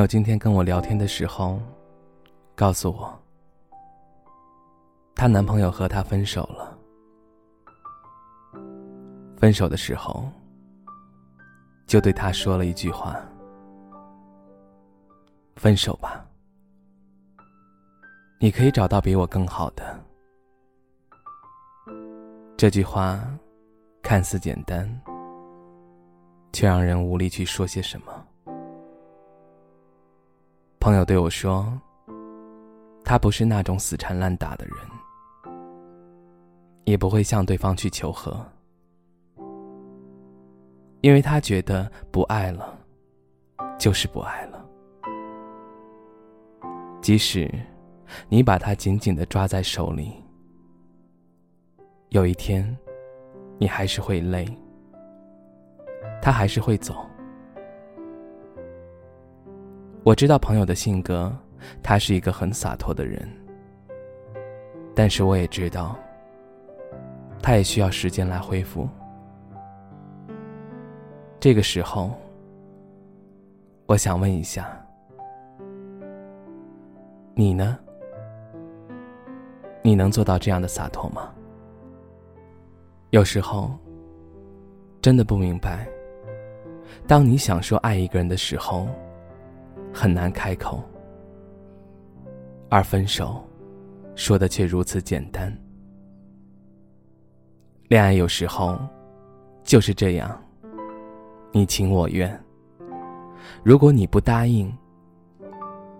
友今天跟我聊天的时候，告诉我，她男朋友和她分手了。分手的时候，就对她说了一句话：“分手吧，你可以找到比我更好的。”这句话看似简单，却让人无力去说些什么。朋友对我说：“他不是那种死缠烂打的人，也不会向对方去求和，因为他觉得不爱了，就是不爱了。即使你把他紧紧的抓在手里，有一天，你还是会累，他还是会走。”我知道朋友的性格，他是一个很洒脱的人。但是我也知道，他也需要时间来恢复。这个时候，我想问一下，你呢？你能做到这样的洒脱吗？有时候，真的不明白，当你想说爱一个人的时候。很难开口，而分手，说的却如此简单。恋爱有时候就是这样，你情我愿。如果你不答应，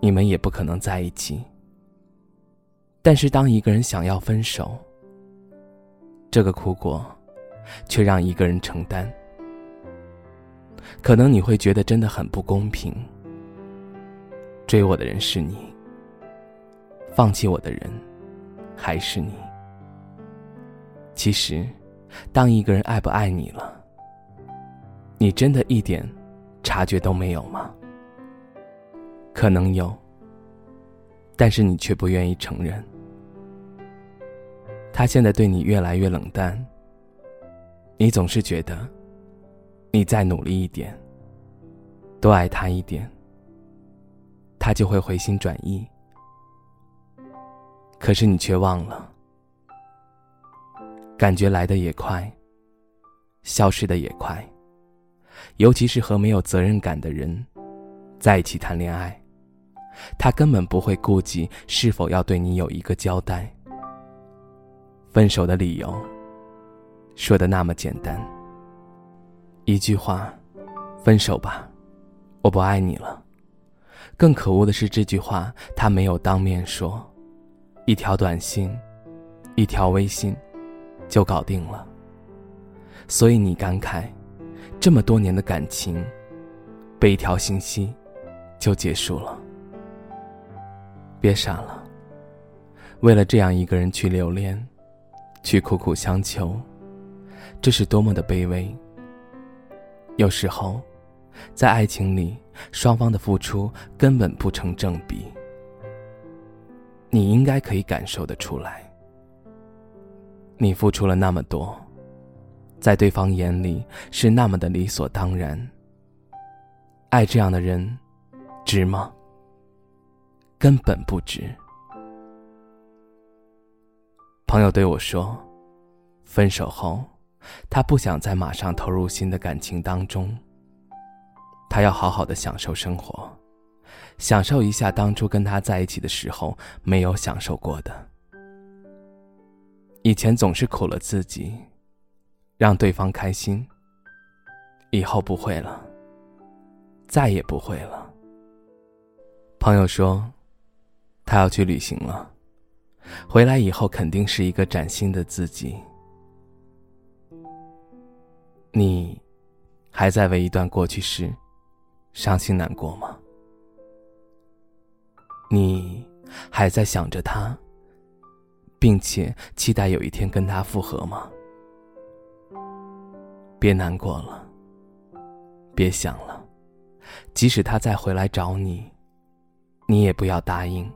你们也不可能在一起。但是当一个人想要分手，这个苦果，却让一个人承担。可能你会觉得真的很不公平。追我的人是你，放弃我的人还是你。其实，当一个人爱不爱你了，你真的一点察觉都没有吗？可能有，但是你却不愿意承认。他现在对你越来越冷淡，你总是觉得，你再努力一点，多爱他一点。他就会回心转意，可是你却忘了，感觉来的也快，消失的也快，尤其是和没有责任感的人在一起谈恋爱，他根本不会顾及是否要对你有一个交代。分手的理由说的那么简单，一句话，分手吧，我不爱你了。更可恶的是，这句话他没有当面说，一条短信，一条微信，就搞定了。所以你感慨，这么多年的感情，被一条信息就结束了。别傻了，为了这样一个人去留恋，去苦苦相求，这是多么的卑微。有时候。在爱情里，双方的付出根本不成正比。你应该可以感受得出来，你付出了那么多，在对方眼里是那么的理所当然。爱这样的人，值吗？根本不值。朋友对我说，分手后，他不想再马上投入新的感情当中。他要好好的享受生活，享受一下当初跟他在一起的时候没有享受过的。以前总是苦了自己，让对方开心。以后不会了，再也不会了。朋友说，他要去旅行了，回来以后肯定是一个崭新的自己。你还在为一段过去时。伤心难过吗？你还在想着他，并且期待有一天跟他复合吗？别难过了，别想了，即使他再回来找你，你也不要答应。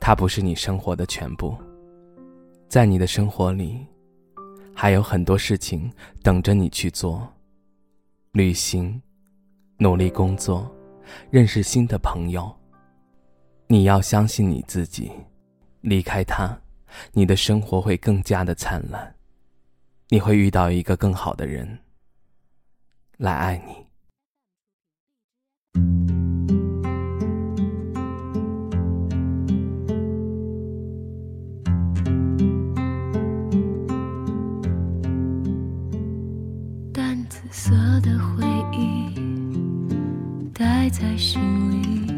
他不是你生活的全部，在你的生活里，还有很多事情等着你去做。旅行，努力工作，认识新的朋友。你要相信你自己，离开他，你的生活会更加的灿烂，你会遇到一个更好的人来爱你。色的回忆带在心里，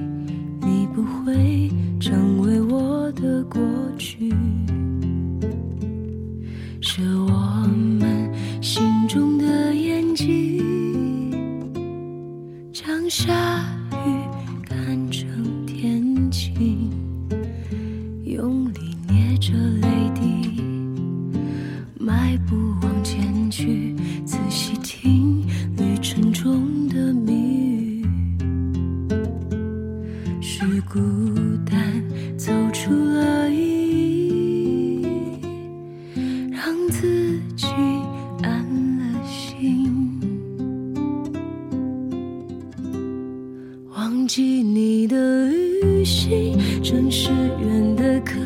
忘记你的旅行，真是远的可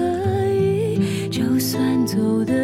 以，就算走的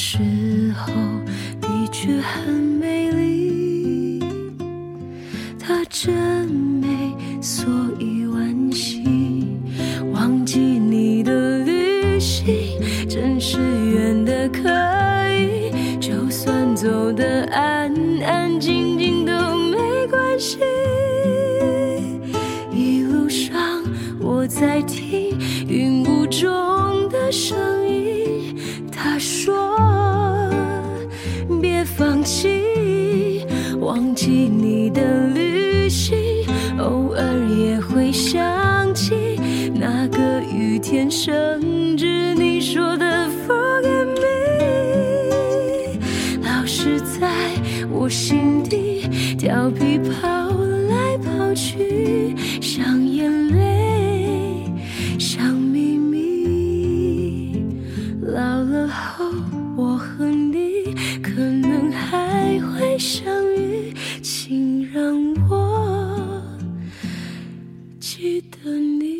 时候的确很美丽，她真美，所以惋惜。忘记你的旅行，真是远的可以，就算。走的安安静静都没关系。一路上我在听云雾中的声音，放弃，忘记你的旅行，偶尔也会想起那个雨天，甚至你说的 forget me 老是。在我心底，调皮跑来跑去。记得你。